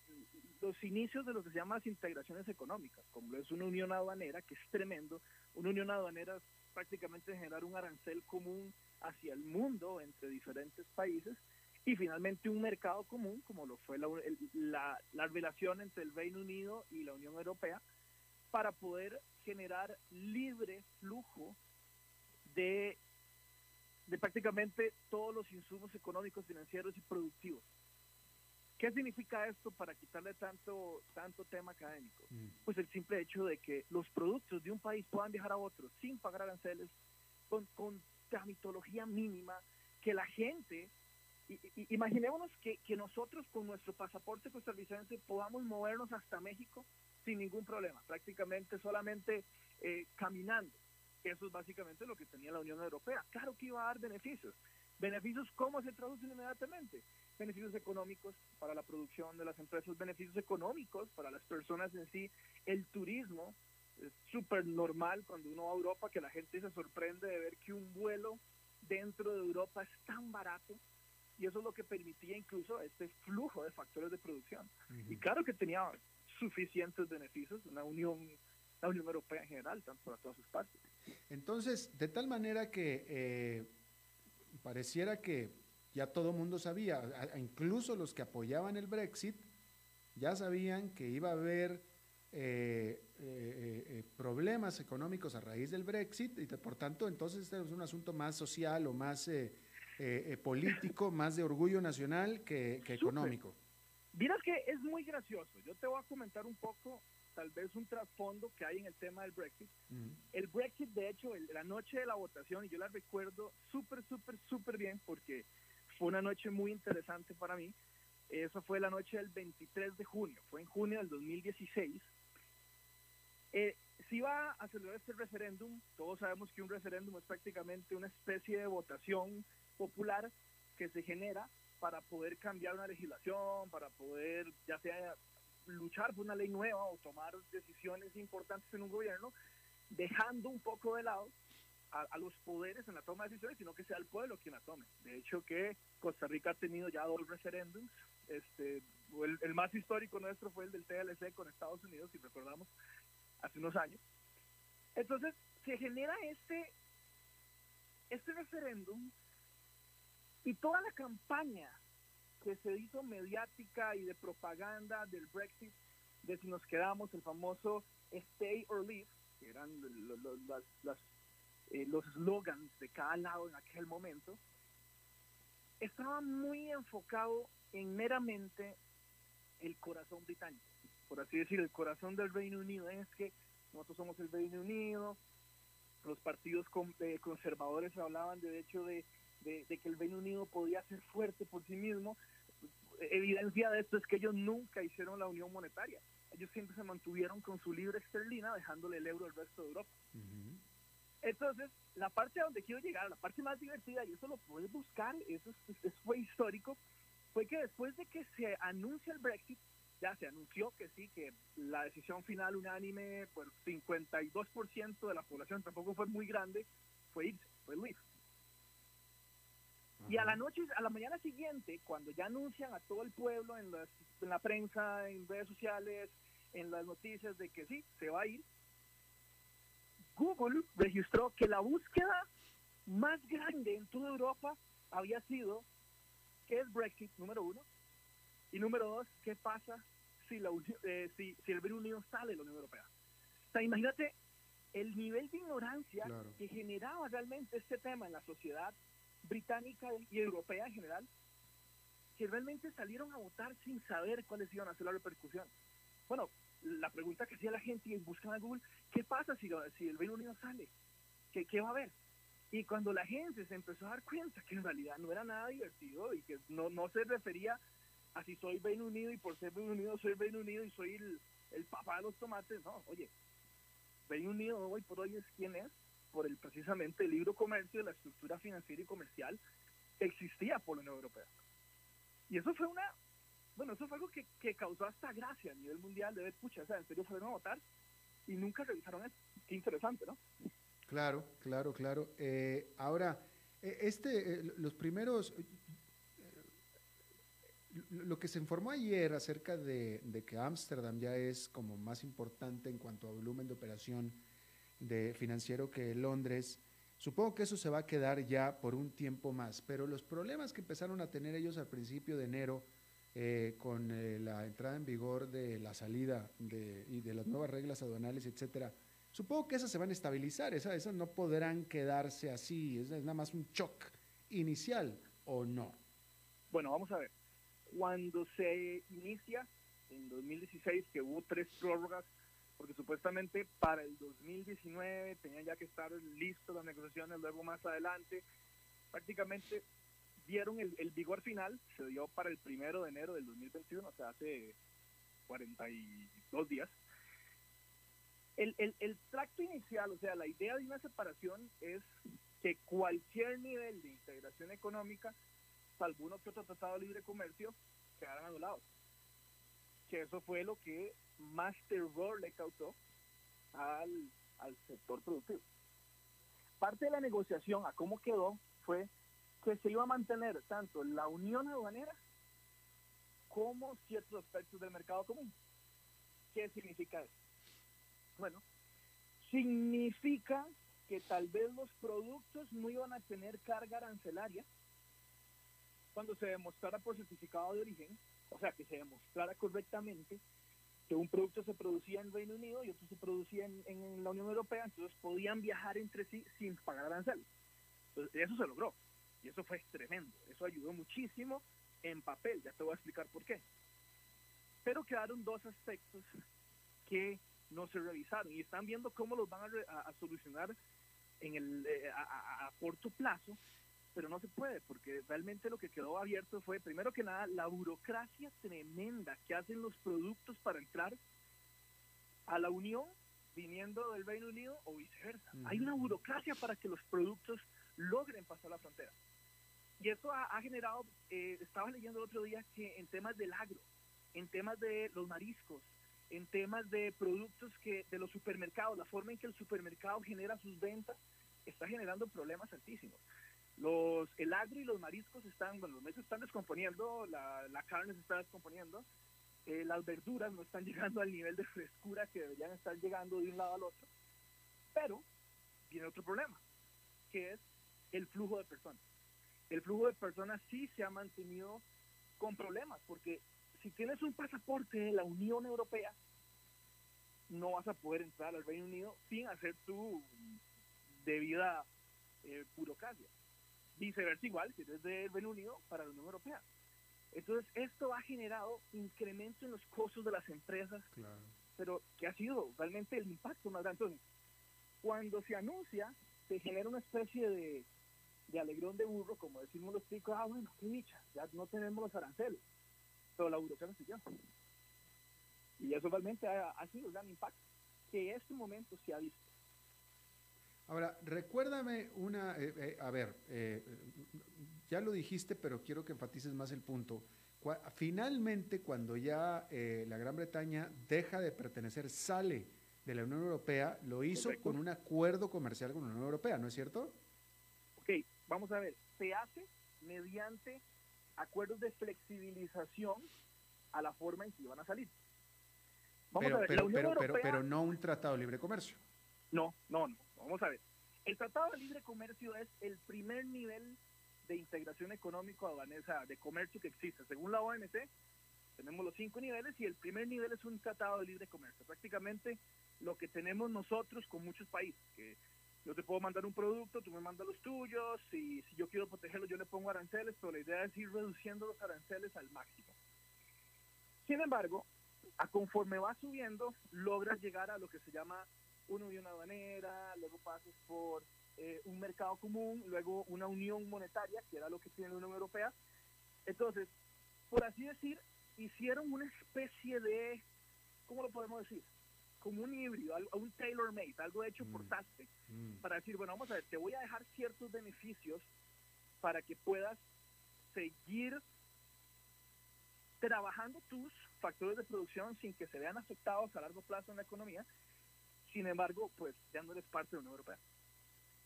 los inicios de lo que se llaman las integraciones económicas, como es una unión aduanera, que es tremendo, una unión aduanera prácticamente generar un arancel común hacia el mundo entre diferentes países y finalmente un mercado común como lo fue la, la, la, relación entre el Reino Unido y la Unión Europea para poder generar libre flujo de, de prácticamente todos los insumos económicos, financieros y productivos. ¿Qué significa esto para quitarle tanto, tanto tema académico? Mm. Pues el simple hecho de que los productos de un país puedan viajar a otro sin pagar aranceles, con, con tramitología mínima, que la gente, y, imaginémonos que, que, nosotros con nuestro pasaporte costarricense podamos movernos hasta México sin ningún problema, prácticamente solamente eh, caminando. Eso es básicamente lo que tenía la Unión Europea. Claro que iba a dar beneficios, ¿Beneficios cómo se traducen inmediatamente? Beneficios económicos para la producción de las empresas, beneficios económicos para las personas en sí, el turismo, es súper normal cuando uno va a Europa que la gente se sorprende de ver que un vuelo dentro de Europa es tan barato y eso es lo que permitía incluso este flujo de factores de producción. Y claro que tenía suficientes beneficios una unión, la Unión Europea en general, tanto para todas sus partes. Entonces, de tal manera que eh, pareciera que ya todo el mundo sabía, incluso los que apoyaban el Brexit, ya sabían que iba a haber eh, eh, problemas económicos a raíz del Brexit y por tanto entonces este es un asunto más social o más político, más de orgullo nacional que, económico. Mira que es muy gracioso. Yo te voy a comentar un poco tal vez un trasfondo que hay en el tema del Brexit. El Brexit, de hecho, la noche de la votación, y yo la recuerdo súper, súper, súper bien porque fue una noche muy interesante para mí. Eso fue la noche del 23 de junio, fue en junio del 2016. Eh, se iba a celebrar este referéndum, todos sabemos que un referéndum es prácticamente una especie de votación popular que se genera para poder cambiar una legislación, para poder ya sea luchar por una ley nueva o tomar decisiones importantes en un gobierno, dejando un poco de lado a, los poderes en la toma de decisiones, sino que sea el pueblo quien la tome. De hecho, que Costa Rica ha tenido ya dos referéndums. Este, el, más histórico nuestro fue el del TLC con Estados Unidos, si recordamos, hace unos años. Entonces, se genera este, este referéndum y toda la campaña que se hizo mediática y de propaganda del Brexit, de si nos quedamos, el famoso Stay or Leave, que eran los, eh, los slogans de cada lado en aquel momento, estaba muy enfocado en meramente el corazón británico, por así decir, el corazón del Reino Unido es que nosotros somos el Reino Unido, los partidos eh, conservadores hablaban de hecho de de, que el Reino Unido podía ser fuerte por sí mismo, evidencia de esto es que ellos nunca hicieron la unión monetaria. Ellos siempre se mantuvieron con su libre esterlina, dejándole el euro al resto de Europa. Entonces, la parte a donde quiero llegar, la parte más divertida, y eso lo puedes buscar, eso, fue histórico, fue que después de que se anuncia el Brexit, ya se anunció que sí, que la decisión final unánime por 52% de la población tampoco fue muy grande, fue irse, fue leave. Y a la noche, a la mañana siguiente, cuando ya anuncian a todo el pueblo en, en la prensa, en redes sociales, en las noticias de que sí, se va a ir, Google registró que la búsqueda más grande en toda Europa había sido qué es Brexit, número uno, y número dos, qué pasa si, la, eh, si, si el Reino Unido sale de la Unión Europea. O sea, imagínate el nivel de ignorancia que generaba realmente este tema en la sociedad británica y europea en general, que realmente salieron a votar sin saber cuáles iban a ser las repercusiones. Bueno, la pregunta que hacía la gente y buscan a Google, ¿qué pasa si, si el Reino Unido sale? ¿Qué, ¿Qué va a haber? Y cuando la gente se empezó a dar cuenta que en realidad no era nada divertido y que no, no se refería a si soy Reino Unido y por ser Reino Unido soy Reino Unido y soy el, el papá de los tomates, no, oye, Reino Unido hoy por hoy es quien es, por el precisamente el libro comercio, la estructura financiera y comercial existía por la Unión Europea. Y eso fue una, bueno, eso fue algo que, que causó hasta gracia a nivel mundial de ver, pucha, o sea, en serio fueron a votar y nunca revisaron eso. Qué interesante, ¿no? Claro, claro, claro. Eh, ahora, eh, este, eh, los primeros, lo que se informó ayer acerca de, de que Ámsterdam ya es como más importante en cuanto a volumen de operación de financiero que Londres. Supongo que eso se va a quedar ya por un tiempo más, pero los problemas que empezaron a tener ellos al principio de enero eh, con eh, la entrada en vigor de la salida de, y de las nuevas reglas aduanales, etcétera, supongo que esas se van a estabilizar, esas, esas no podrán quedarse así, es, nada más un shock inicial o no. Bueno, vamos a ver. Cuando se inicia en 2016, que hubo tres prórrogas porque supuestamente para el 2019 tenían ya que estar listas las negociaciones, luego más adelante, prácticamente dieron el, vigor final, se dio para el primero de enero del 2021, o sea, hace 42 días. El, el, el tracto inicial, o sea, la idea de una separación es que cualquier nivel de integración económica, salvo uno que otro tratado de libre comercio, quedaran anulados. Que eso fue lo que más terror le causó al, sector productivo. Parte de la negociación a cómo quedó fue que se iba a mantener tanto la unión aduanera como ciertos aspectos del mercado común. ¿qué significa eso? Bueno, significa que tal vez los productos no iban a tener carga arancelaria cuando se demostrara por certificado de origen, o sea, que se demostrara correctamente que un producto se producía en Reino Unido y otro se producía en, la Unión Europea, entonces podían viajar entre sí sin pagar arancel. Entonces, eso se logró y eso fue tremendo. Eso ayudó muchísimo en papel, ya te voy a explicar por qué. Pero quedaron dos aspectos que no se revisaron y están viendo cómo los van a, solucionar en el, eh, a, corto plazo, pero no se puede, porque realmente lo que quedó abierto fue, primero que nada, la burocracia tremenda que hacen los productos para entrar a la Unión viniendo del Reino Unido o viceversa. Hay una burocracia para que los productos logren pasar la frontera. Y eso ha, generado, eh, estaba leyendo el otro día que en temas del agro, en temas de los mariscos, en temas de productos que de los supermercados, la forma en que el supermercado genera sus ventas está generando problemas altísimos. Los, el agro y los mariscos están, bueno, los meses están descomponiendo, la, la carne se está descomponiendo, eh, las verduras no están llegando al nivel de frescura que deberían estar llegando de un lado al otro. Pero viene otro problema, que es el flujo de personas. El flujo de personas sí se ha mantenido con problemas, porque si tienes un pasaporte de la Unión Europea, no vas a poder entrar al Reino Unido sin hacer tu debida eh, burocracia. Viceversa igual, si eres del Reino Unido para la Unión Europea. Entonces, esto ha generado incremento en los costos de las empresas, pero que ha sido realmente el impacto más grande. Entonces, cuando se anuncia, se genera una especie de, de alegrón de burro, como decimos los chicos, ah, bueno, qué dicha, ya no tenemos los aranceles pero la burocracia siguió. Y eso realmente ha, sido un gran impacto que en este momento se ha visto. Ahora, recuérdame una, eh, eh, a ver, eh, ya lo dijiste, pero quiero que enfatices más el punto. finalmente, cuando ya la Gran Bretaña deja de pertenecer, sale de la Unión Europea, lo hizo con un acuerdo comercial con la Unión Europea, ¿no es cierto? Ok, vamos a ver, se hace mediante acuerdos de flexibilización a la forma en que iban a salir. Vamos pero, a ver, pero, pero, pero, no un tratado de libre comercio. No, no, no. Vamos a ver. El tratado de libre comercio es el primer nivel de integración económico aduanesa de comercio que existe. Según la OMC, tenemos los cinco niveles y el primer nivel es un tratado de libre comercio. Prácticamente lo que tenemos nosotros con muchos países, que yo te puedo mandar un producto, tú me mandas los tuyos, y si yo quiero protegerlos yo le pongo aranceles, pero la idea es ir reduciendo los aranceles al máximo. Sin embargo, a conforme va subiendo, logras llegar a lo que se llama una unión aduanera, luego pasas por eh, un mercado común, luego una unión monetaria, que era lo que tiene la Unión Europea. Entonces, por así decir, hicieron una especie de, ¿cómo lo podemos decir? Como un híbrido, un tailor-made, algo hecho por mm, SASPE, mm. para decir, bueno, vamos a ver, te voy a dejar ciertos beneficios para que puedas seguir trabajando tus factores de producción sin que se vean afectados a largo plazo en la economía. Sin embargo, pues ya no eres parte de la Unión Europea.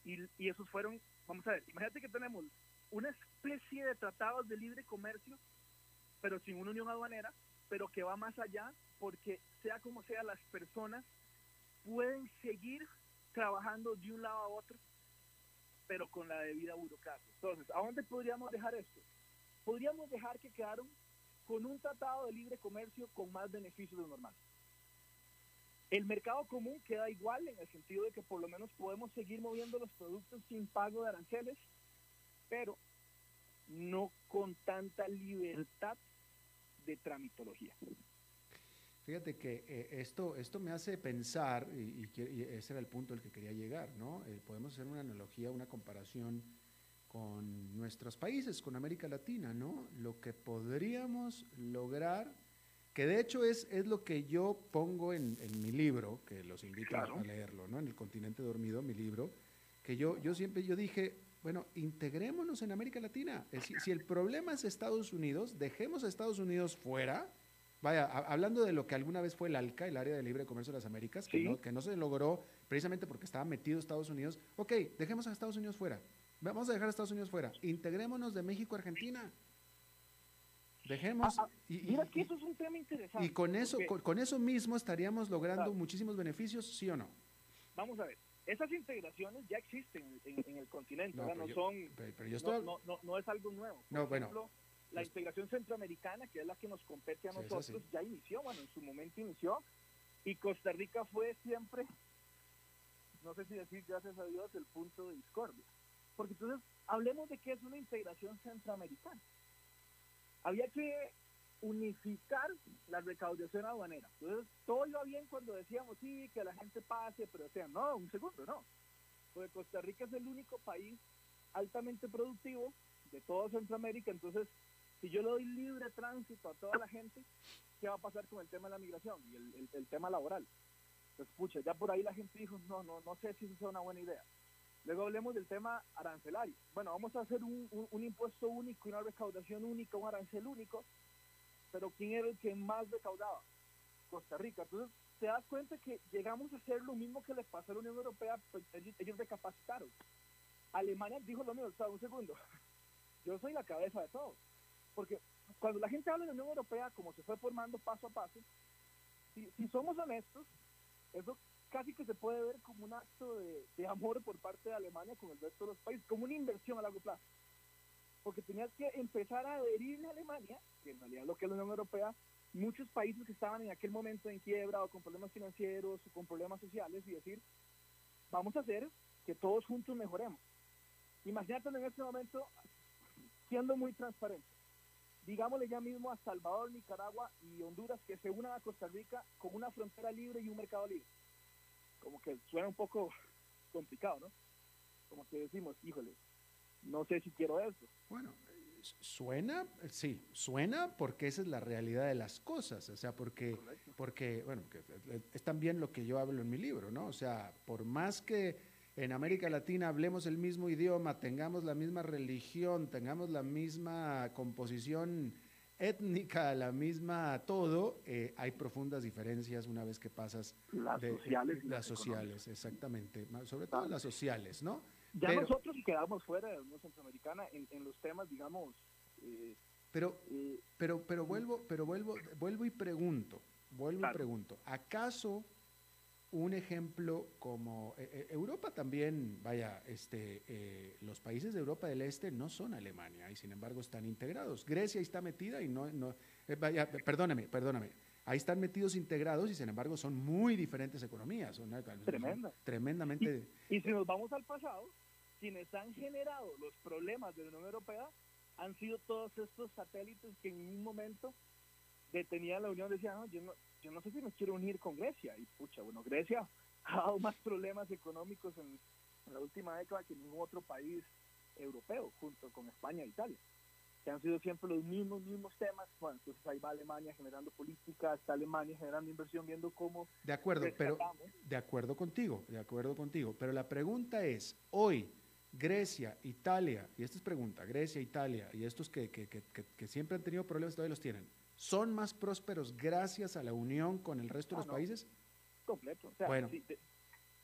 Y, y esos fueron, vamos a ver, imagínate que tenemos una especie de tratados de libre comercio, pero sin una unión aduanera, pero que va más allá porque sea como sea, las personas pueden seguir trabajando de un lado a otro, pero con la debida burocracia. Entonces, ¿a dónde podríamos dejar esto? Podríamos dejar que quedaron con un tratado de libre comercio con más beneficios de lo normal. El mercado común queda igual en el sentido de que por lo menos podemos seguir moviendo los productos sin pago de aranceles, pero no con tanta libertad de tramitología. Fíjate que eh, esto, esto me hace pensar, y, ese era el punto al que quería llegar, ¿no? Eh, podemos hacer una analogía, una comparación con nuestros países, con América Latina, ¿no? Lo que podríamos lograr, que de hecho es, es lo que yo pongo en, mi libro, que los invito a leerlo, ¿no? En el continente dormido, mi libro, que yo, yo siempre, yo dije, bueno, integrémonos en América Latina. Si, si el problema es Estados Unidos, dejemos a Estados Unidos fuera, Vaya, hablando de lo que alguna vez fue el ALCA, el Área de Libre Comercio de las Américas, que, no, se logró precisamente porque estaba metido Estados Unidos. Ok, dejemos a Estados Unidos fuera. Vamos a dejar a Estados Unidos fuera. Integrémonos de México a Argentina. Dejemos. Ah, ah, y, mira que eso es un tema interesante. Y con eso, porque- con, con eso mismo estaríamos logrando Claro. muchísimos beneficios, ¿sí o no? Vamos a ver, esas integraciones ya existen en, en el continente, No, pero no yo- son, Pero, pero yo no, estoy. no, no, no es algo nuevo. Por No, bueno. ejemplo, la Pues- integración centroamericana, que es la que nos compete a Sí, nosotros, ya inició, bueno, en su momento inició, y Costa Rica fue siempre, no sé si decir gracias a Dios, el punto de discordia. Porque entonces, hablemos de qué es una integración centroamericana. Había que unificar la recaudación aduanera. Entonces, todo iba bien cuando decíamos, sí, que la gente pase, pero decían, no, un segundo, no. Porque Costa Rica es el único país altamente productivo de toda Centroamérica, entonces, si yo le doy libre tránsito a toda la gente, ¿qué va a pasar con el tema de la migración y el, el- tema laboral? Entonces, pucha, ya por ahí la gente dijo, no, no, no sé si eso sea una buena idea. Luego hablemos del tema arancelario. Bueno, vamos a hacer un, un- un impuesto único, una recaudación única, un arancel único, pero ¿quién era el que más recaudaba? Costa Rica. Entonces, te das cuenta que llegamos a hacer lo mismo que les pasó a la Unión Europea, pues ellos, ellos. Alemania dijo lo mismo, un segundo, yo soy la cabeza de todo. Porque cuando la gente habla de la Unión Europea, como se fue formando paso a paso, si, si somos honestos, eso casi que se puede ver como un acto de, de amor por parte de Alemania con el resto de los países, como una inversión a largo plazo. Porque tenías que empezar a adherirle a Alemania, que en realidad lo que es la Unión Europea, muchos países que estaban en aquel momento en quiebra o con problemas financieros o con problemas sociales y decir, vamos a hacer que todos juntos mejoremos. Imagínate en este momento siendo muy transparente. Digámosle ya mismo a Salvador, Nicaragua y Honduras que se unan a Costa Rica con una frontera libre y un mercado libre. Como que suena un poco complicado, ¿no? Como que decimos, híjole, no sé si quiero eso. Bueno, suena, sí, suena porque esa es la realidad de las cosas, o sea, porque, porque bueno, que eh, es también lo que yo hablo en mi libro, ¿no? O sea, por más que en América Latina hablemos el mismo idioma, tengamos la misma religión, tengamos la misma composición étnica, la misma todo, eh, hay profundas diferencias una vez que pasas Las de- sociales y las las sociales, exactamente, sobre todo las sociales, ¿no? Ya Pero- nosotros quedamos fuera de la Unión Centroamericana en, en los temas, digamos, eh, Pero eh, Pero, pero vuelvo, pero vuelvo, vuelvo y pregunto, vuelvo y pregunto, ¿acaso un ejemplo como eh, eh, Europa también, vaya, este, eh, los países de Europa del Este no son Alemania y sin embargo están integrados. Grecia está metida y no, no eh, vaya, perdóname, perdóname. Ahí están metidos integrados y sin embargo son muy diferentes economías. Son, son Tremenda. Tremendamente. Y si nos vamos al pasado, quienes han generado los problemas de la Unión Europea han sido todos estos satélites que en un momento detenían la Unión, decían, no, yo no, yo no sé si me quiero unir con Grecia. Y pucha, bueno, Grecia ha dado más problemas económicos en, en la última década que ningún otro país europeo, junto con España e Italia. Que han sido siempre los mismos, mismos temas. Bueno, entonces ahí va Alemania generando política, está Alemania generando inversión, viendo cómo De acuerdo, pero de acuerdo contigo, de acuerdo contigo. Pero la pregunta es, hoy, Grecia, Italia, y esta es pregunta, Grecia, Italia, y estos que, que- que- que- siempre han tenido problemas, todavía los tienen, ¿son más prósperos gracias a la unión con el resto de Ah, los no. países? completo. O sea, Bueno. sí,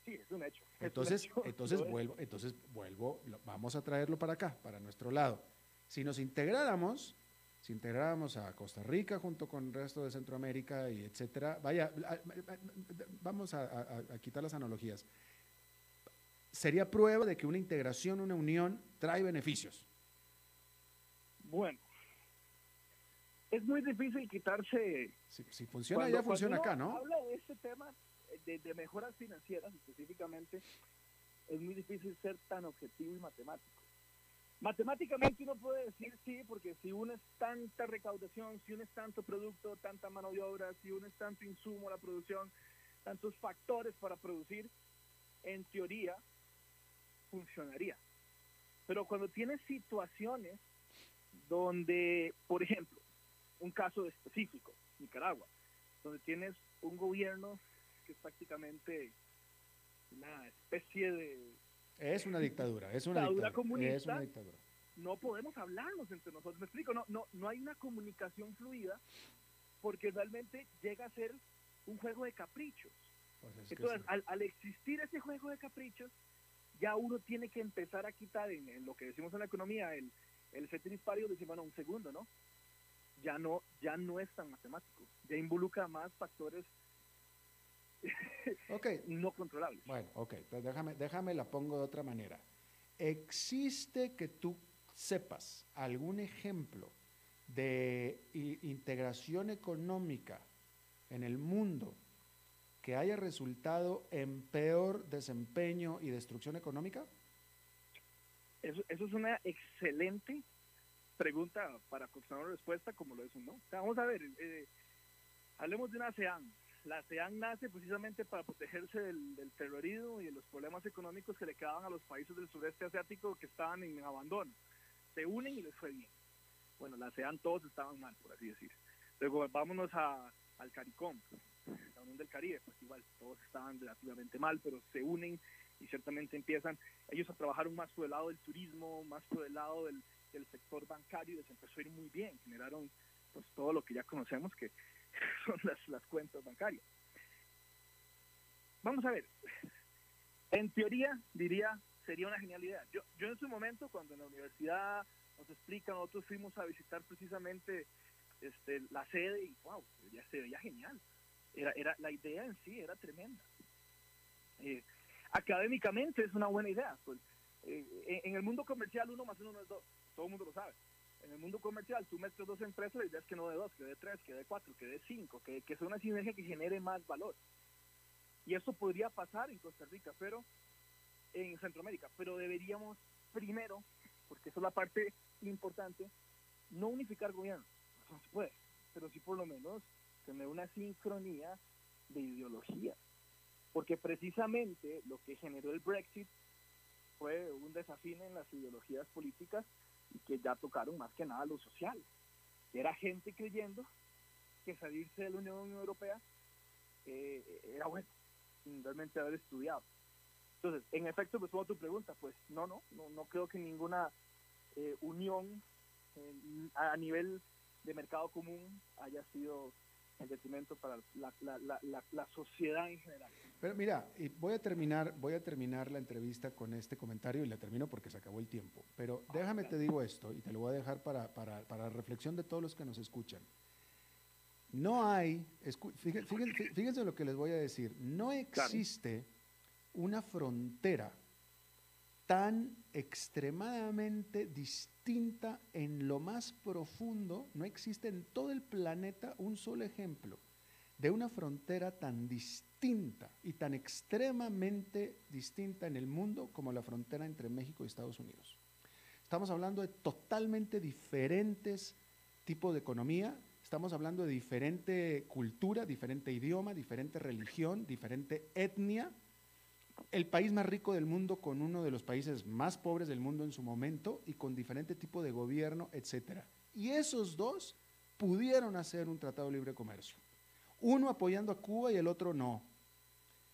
es un hecho. un Entonces, hecho. entonces vuelvo, entonces vuelvo, lo- vamos a traerlo para acá, para nuestro lado. Si nos integráramos, si integráramos a Costa Rica junto con el resto de Centroamérica y etcétera, vaya, vamos a, a- a quitar las analogías. Sería prueba de que una integración, una unión, trae beneficios. Bueno, es muy difícil quitarse. Si, si funciona, cuando- ya funciona acá, ¿no? Habla de este tema eh, de, de mejoras financieras específicamente, es muy difícil ser tan objetivo y matemático. Matemáticamente uno puede decir sí, porque si uno es tanta recaudación, si uno es tanto producto, tanta mano de obra, si uno es tanto insumo a la producción, tantos factores para producir, en teoría funcionaría. Pero cuando tienes situaciones donde, por ejemplo, un caso específico, Nicaragua, donde tienes un gobierno que es prácticamente una especie de Es una dictadura, es una Dictadura. Es comunista. una dictadura. no podemos hablarnos entre nosotros. Me explico, no, no, no hay una comunicación fluida porque realmente llega a ser un juego de caprichos. Pues Entonces, sí. al, al existir ese juego de caprichos, ya uno tiene que empezar a quitar en, en lo que decimos en la economía, el, el ceteris paribus, decir, bueno, un segundo, ¿no? ya no, ya no es tan matemático, ya involucra más factores okay. no controlables. Bueno, ok, pues déjame, déjame la pongo de otra manera. ¿Existe que tú sepas algún ejemplo de integración económica en el mundo que haya resultado en peor desempeño y destrucción económica? Eso, eso es una excelente pregunta para contestar una respuesta como lo es un no. vamos a ver, eh, hablemos de una ASEAN. La ASEAN nace precisamente para protegerse del, terrorismo y de los problemas económicos que le quedaban a los países del sureste asiático que estaban en abandono. Se unen y les fue bien. Bueno, la ASEAN todos estaban mal, por así decir. Luego vámonos a, al CARICOM, la Unión del Caribe, pues igual todos estaban relativamente mal, pero se unen y ciertamente empiezan ellos a trabajar más por el lado del turismo, más por el lado del, del sector bancario y les empezó a ir muy bien, generaron pues todo lo que ya conocemos que son las, las cuentas bancarias. Vamos a ver, en teoría diría sería una genialidad. Yo, yo en su momento cuando en la universidad nos explican, nosotros fuimos a visitar precisamente este, la sede y wow, ya se veía genial. Era, era, la idea en sí era tremenda. Eh, académicamente es una buena idea. Pues, eh, en el mundo comercial uno más uno no es dos, todo el mundo lo sabe. En el mundo comercial tú metes dos empresas, la idea es que no de dos, que de tres, que de cuatro, que de cinco, que, que sea una sinergia que genere más valor. Y eso podría pasar en Costa Rica, pero en Centroamérica, pero deberíamos primero, porque eso es la parte importante, no unificar gobierno, no se puede, pero sí por lo menos tener una sincronía de ideología, porque precisamente lo que generó el Brexit fue un desafío en las ideologías políticas que ya tocaron más que nada lo social, era gente creyendo que salirse de la Unión Europea eh, era bueno, sin realmente haber estudiado. Entonces, en efecto, pues tu pregunta, pues no, no, no, creo que ninguna eh, unión a nivel de mercado común haya sido en detrimento para la, la, la, la, sociedad en general. Pero mira, voy a terminar, voy a terminar la entrevista con este comentario y la termino porque se acabó el tiempo. Pero ah, déjame te digo esto y te lo voy a dejar para, para, para reflexión de todos los que nos escuchan. No hay, fíjense, fíjense, lo que les voy a decir, no existe una frontera tan extremadamente distinta en lo más profundo, no existe en todo el planeta un solo ejemplo de una frontera tan distinta y tan extremadamente distinta en el mundo como la frontera entre México y Estados Unidos. Estamos hablando de totalmente diferentes tipos de economía, estamos hablando de diferente cultura, diferente idioma, diferente religión, diferente etnia, el país más rico del mundo con uno de los países más pobres del mundo en su momento y con diferente tipo de gobierno, etcétera. Y esos dos pudieron hacer un tratado de libre comercio. Uno apoyando a Cuba y el otro no.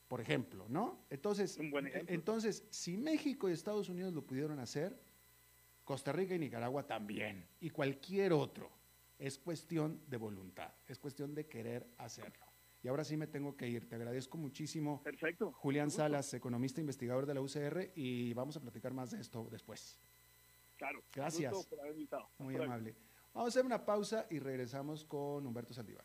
Por ejemplo, ¿no? Entonces, entonces, si México y Estados Unidos lo pudieron hacer, Costa Rica y Nicaragua también, y cualquier otro. Es cuestión de voluntad, es cuestión de querer hacerlo. Y ahora sí me tengo que ir. Te agradezco muchísimo. Perfecto. Julián Salas, economista investigador de la UCR, y vamos a platicar más de esto después. Claro. Gracias. Por haber invitado. Muy amable. Vamos a hacer una pausa y regresamos con Humberto Saldívar.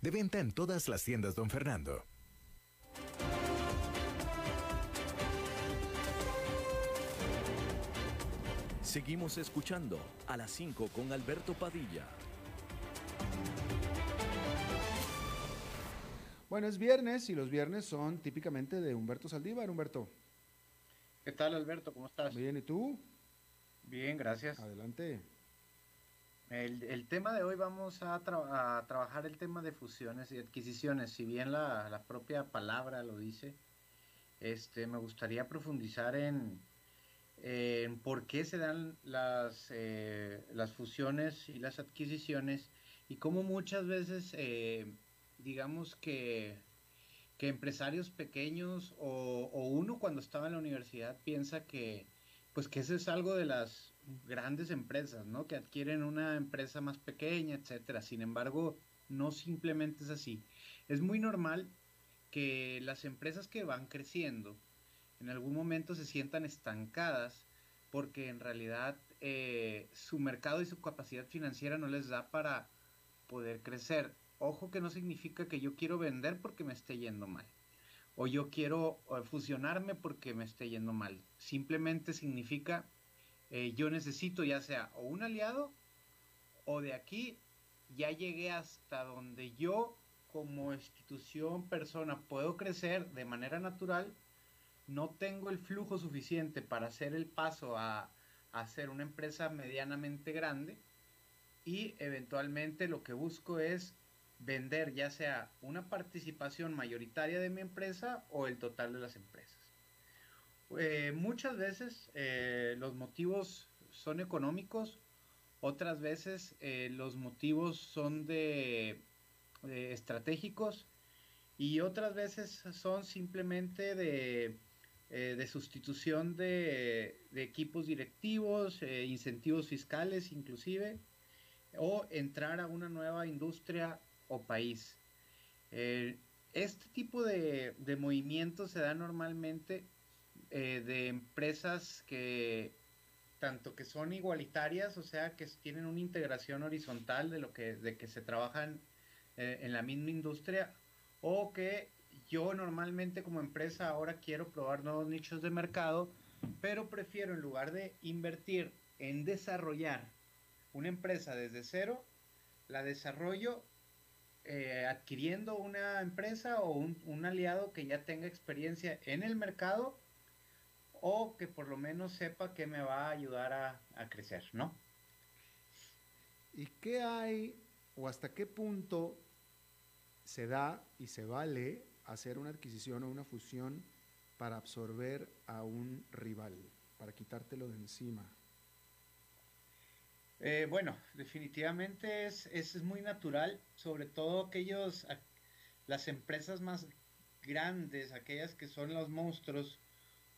De venta en todas las tiendas, don Fernando. Seguimos escuchando a las 5 con Alberto Padilla. Bueno, es viernes y los viernes son típicamente de Humberto Saldívar. Humberto. ¿Qué tal, Alberto? ¿Cómo estás? Bien, ¿y tú? Bien, gracias. Adelante. El, tema de hoy vamos a, trabajar el tema de fusiones y adquisiciones. Si bien la, propia palabra lo dice, este, me gustaría profundizar en, por qué se dan las, eh, fusiones y las adquisiciones y cómo muchas veces, eh, digamos que, que, empresarios pequeños o, o uno cuando estaba en la universidad piensa que, pues que eso es algo de las grandes empresas, ¿no? Que adquieren una empresa más pequeña, etcétera. Sin embargo, no simplemente es así. Es muy normal que las empresas que van creciendo en algún momento se sientan estancadas porque en realidad eh, su mercado y su capacidad financiera no les da para poder crecer. Ojo que no significa que yo quiero vender porque me esté yendo mal o yo quiero eh, fusionarme porque me esté yendo mal. Simplemente significa eh, yo necesito ya sea o un aliado o de aquí ya llegué hasta donde yo como institución, persona, puedo crecer de manera natural, no tengo el flujo suficiente para hacer el paso a, hacer una empresa medianamente grande y eventualmente lo que busco es vender ya sea una participación mayoritaria de mi empresa o el total de las empresas. Eh, muchas veces eh, los motivos son económicos, otras veces eh, los motivos son de, estratégicos y otras veces son simplemente de, sustitución de, equipos directivos, incentivos fiscales inclusive, o entrar a una nueva industria o país. este tipo de, de movimientos se da normalmente eh, de empresas que tanto que son igualitarias, o sea, que tienen una integración horizontal de lo que, de que se trabajan eh, en la misma industria, o que yo normalmente como empresa ahora quiero probar nuevos nichos de mercado, pero prefiero en lugar de invertir en desarrollar una empresa desde cero, la desarrollo eh, adquiriendo una empresa o un, un aliado que ya tenga experiencia en el mercado o que por lo menos sepa que me va a ayudar a, crecer, ¿no? ¿Y qué hay o hasta qué punto se da y se vale hacer una adquisición o una fusión para absorber a un rival, para quitártelo de encima? Eh, bueno, definitivamente es, es, muy natural, sobre todo aquellos, las empresas más grandes, aquellas que son los monstruos,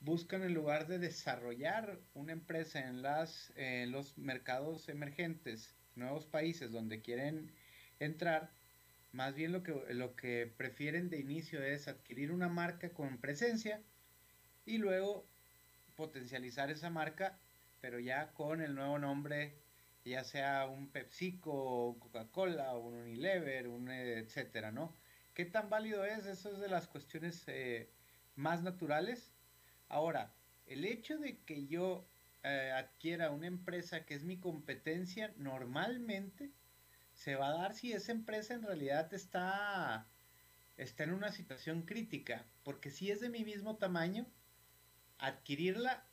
buscan en lugar de desarrollar una empresa en, los mercados emergentes, nuevos países donde quieren entrar, más bien lo que, lo que prefieren de inicio es adquirir una marca con presencia y luego potencializar esa marca, pero ya con el nuevo nombre, ya sea un PepsiCo, Coca-Cola, un Unilever, un etcétera, ¿no? ¿Qué tan válido es? Eso es de las cuestiones eh, más naturales Ahora, el hecho de que yo eh, adquiera una empresa que es mi competencia, normalmente se va a dar si esa empresa en realidad está, está en una situación crítica, porque si es de mi mismo tamaño, adquirirla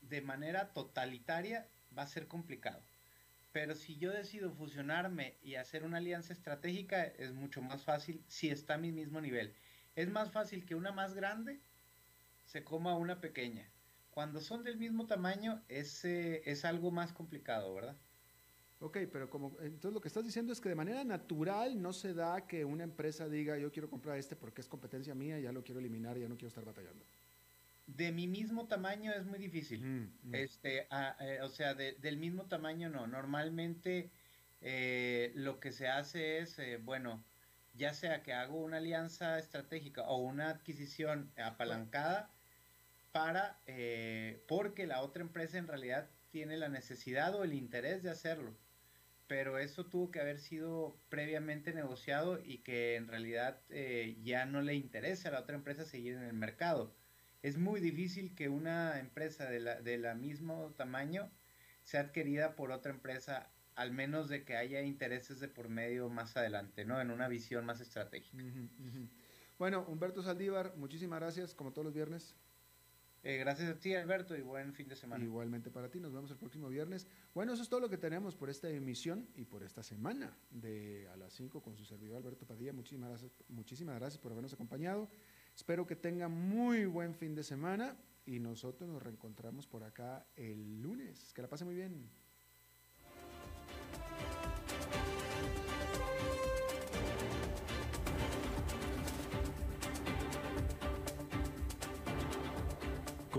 de manera totalitaria va a ser complicado. Pero si yo decido fusionarme y hacer una alianza estratégica, es mucho más fácil si está a mi mismo nivel. Es más fácil que una más grande se coma una pequeña. Cuando son del mismo tamaño es, es algo más complicado, ¿verdad? Ok, pero como entonces lo que estás diciendo es que de manera natural no se da que una empresa diga yo quiero comprar este porque es competencia mía, ya lo quiero eliminar, ya no quiero estar batallando. De mi mismo tamaño es muy difícil. Mm, mm. Este, a- eh, o sea, de- del mismo tamaño no. Normalmente eh, lo que se hace es, eh, bueno, ya sea que hago una alianza estratégica o una adquisición apalancada para, eh, porque la otra empresa en realidad tiene la necesidad o el interés de hacerlo. Pero eso tuvo que haber sido previamente negociado y que en realidad eh, ya no le interesa a la otra empresa seguir en el mercado. Es muy difícil que una empresa de la, de la mismo tamaño sea adquirida por otra empresa, al menos de que haya intereses de por medio más adelante, ¿no? En una visión más estratégica. Bueno, Humberto Saldívar, muchísimas gracias, como todos los viernes. Eh, gracias a ti, Alberto, y buen fin de semana. Igualmente para ti, nos vemos el próximo viernes. Bueno, eso es todo lo que tenemos por esta emisión y por esta semana de a las 5 con su servidor Alberto Padilla. Muchísimas gracias, muchísimas gracias por habernos acompañado. Espero que tengan muy buen fin de semana y nosotros nos reencontramos por acá el lunes. Que la pase muy bien.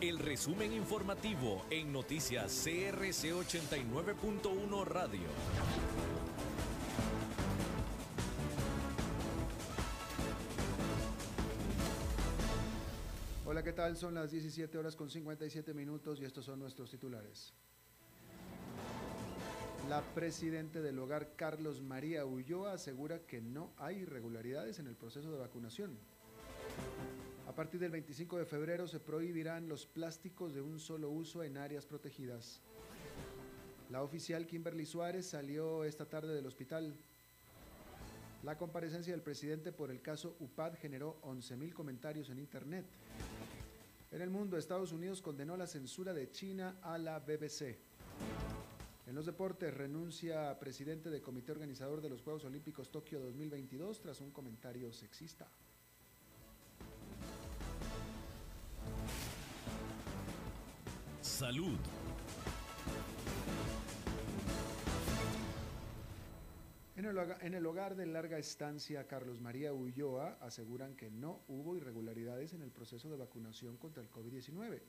El resumen informativo en noticias CRC 89.1 Radio. Hola, ¿qué tal? Son las 17 horas con 57 minutos y estos son nuestros titulares. La presidenta del hogar, Carlos María Ulloa, asegura que no hay irregularidades en el proceso de vacunación. A partir del 25 de febrero se prohibirán los plásticos de un solo uso en áreas protegidas. La oficial Kimberly Suárez salió esta tarde del hospital. La comparecencia del presidente por el caso UPAD generó 11.000 comentarios en Internet. En el mundo, Estados Unidos condenó la censura de China a la BBC. En los deportes, renuncia presidente del comité organizador de los Juegos Olímpicos Tokio 2022 tras un comentario sexista. Salud. En el, hogar de larga estancia Carlos María Ulloa aseguran que no hubo irregularidades en el proceso de vacunación contra el COVID-19.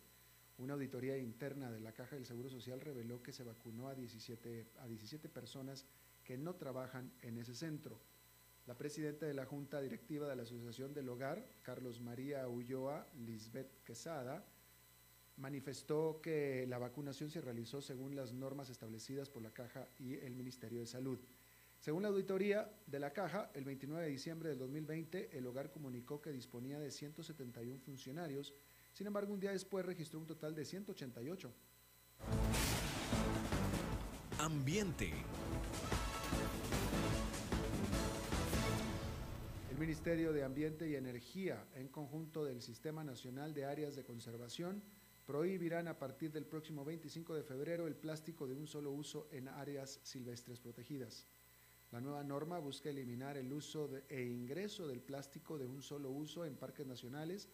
Una auditoría interna de la Caja del Seguro Social reveló que se vacunó a 17, a 17 personas que no trabajan en ese centro. La presidenta de la Junta Directiva de la Asociación del Hogar, Carlos María Ulloa, Lisbeth Quesada, manifestó que la vacunación se realizó según las normas establecidas por la Caja y el Ministerio de Salud. Según la auditoría de la Caja, el 29 de diciembre del 2020, el hogar comunicó que disponía de 171 funcionarios, sin embargo, un día después registró un total de 188. Ambiente. El Ministerio de Ambiente y Energía, en conjunto del Sistema Nacional de Áreas de Conservación, prohibirán a partir del próximo 25 de febrero el plástico de un solo uso en áreas silvestres protegidas. La nueva norma busca eliminar el uso e ingreso del plástico de un solo uso en parques nacionales